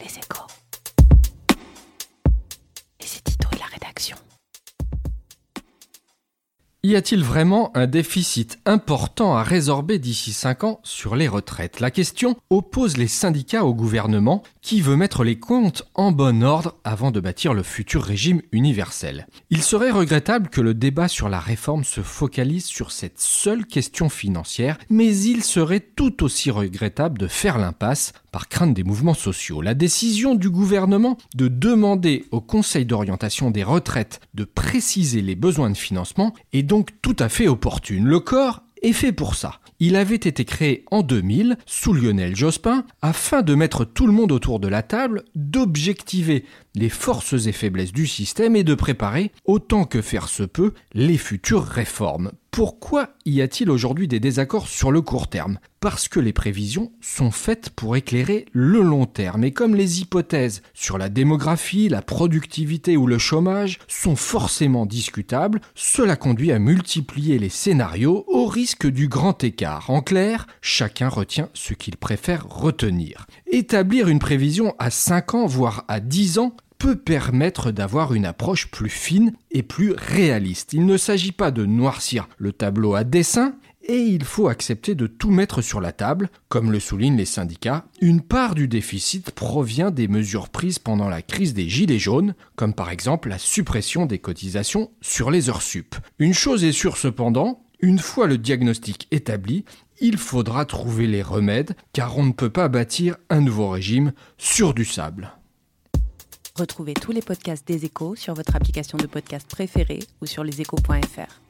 Les échos. Les éditos et la rédaction. Y a-t-il vraiment un déficit important à résorber d'ici 5 ans sur les retraites? La question oppose les syndicats au gouvernement qui veut mettre les comptes en bon ordre avant de bâtir le futur régime universel. Il serait regrettable que le débat sur la réforme se focalise sur cette seule question financière, mais il serait tout aussi regrettable de faire l'impasse crainte des mouvements sociaux. La décision du gouvernement de demander au Conseil d'orientation des retraites de préciser les besoins de financement est donc tout à fait opportune. Le corps est fait pour ça. Il avait été créé en 2000 sous Lionel Jospin afin de mettre tout le monde autour de la table, d'objectiver les forces et faiblesses du système et de préparer, autant que faire se peut, les futures réformes. Pourquoi y a-t-il aujourd'hui des désaccords sur le court terme? Parce que les prévisions sont faites pour éclairer le long terme et comme les hypothèses sur la démographie, la productivité ou le chômage sont forcément discutables, cela conduit à multiplier les scénarios au risque du grand écart. En clair, chacun retient ce qu'il préfère retenir. Établir une prévision à 5 ans, voire à 10 ans, peut permettre d'avoir une approche plus fine et plus réaliste. Il ne s'agit pas de noircir le tableau à dessin, et il faut accepter de tout mettre sur la table. Comme le soulignent les syndicats, une part du déficit provient des mesures prises pendant la crise des Gilets jaunes, comme par exemple la suppression des cotisations sur les heures sup. Une chose est sûre cependant, une fois le diagnostic établi, il faudra trouver les remèdes, car on ne peut pas bâtir un nouveau régime sur du sable. Retrouvez tous les podcasts des échos sur votre application de podcast préférée ou sur leséchos.fr.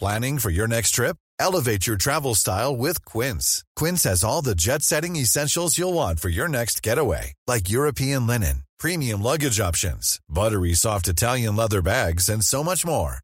Planning for your next trip? Elevate your travel style with Quince. Quince has all the jet setting essentials you'll want for your next getaway, like European linen, premium luggage options, buttery soft Italian leather bags, and so much more.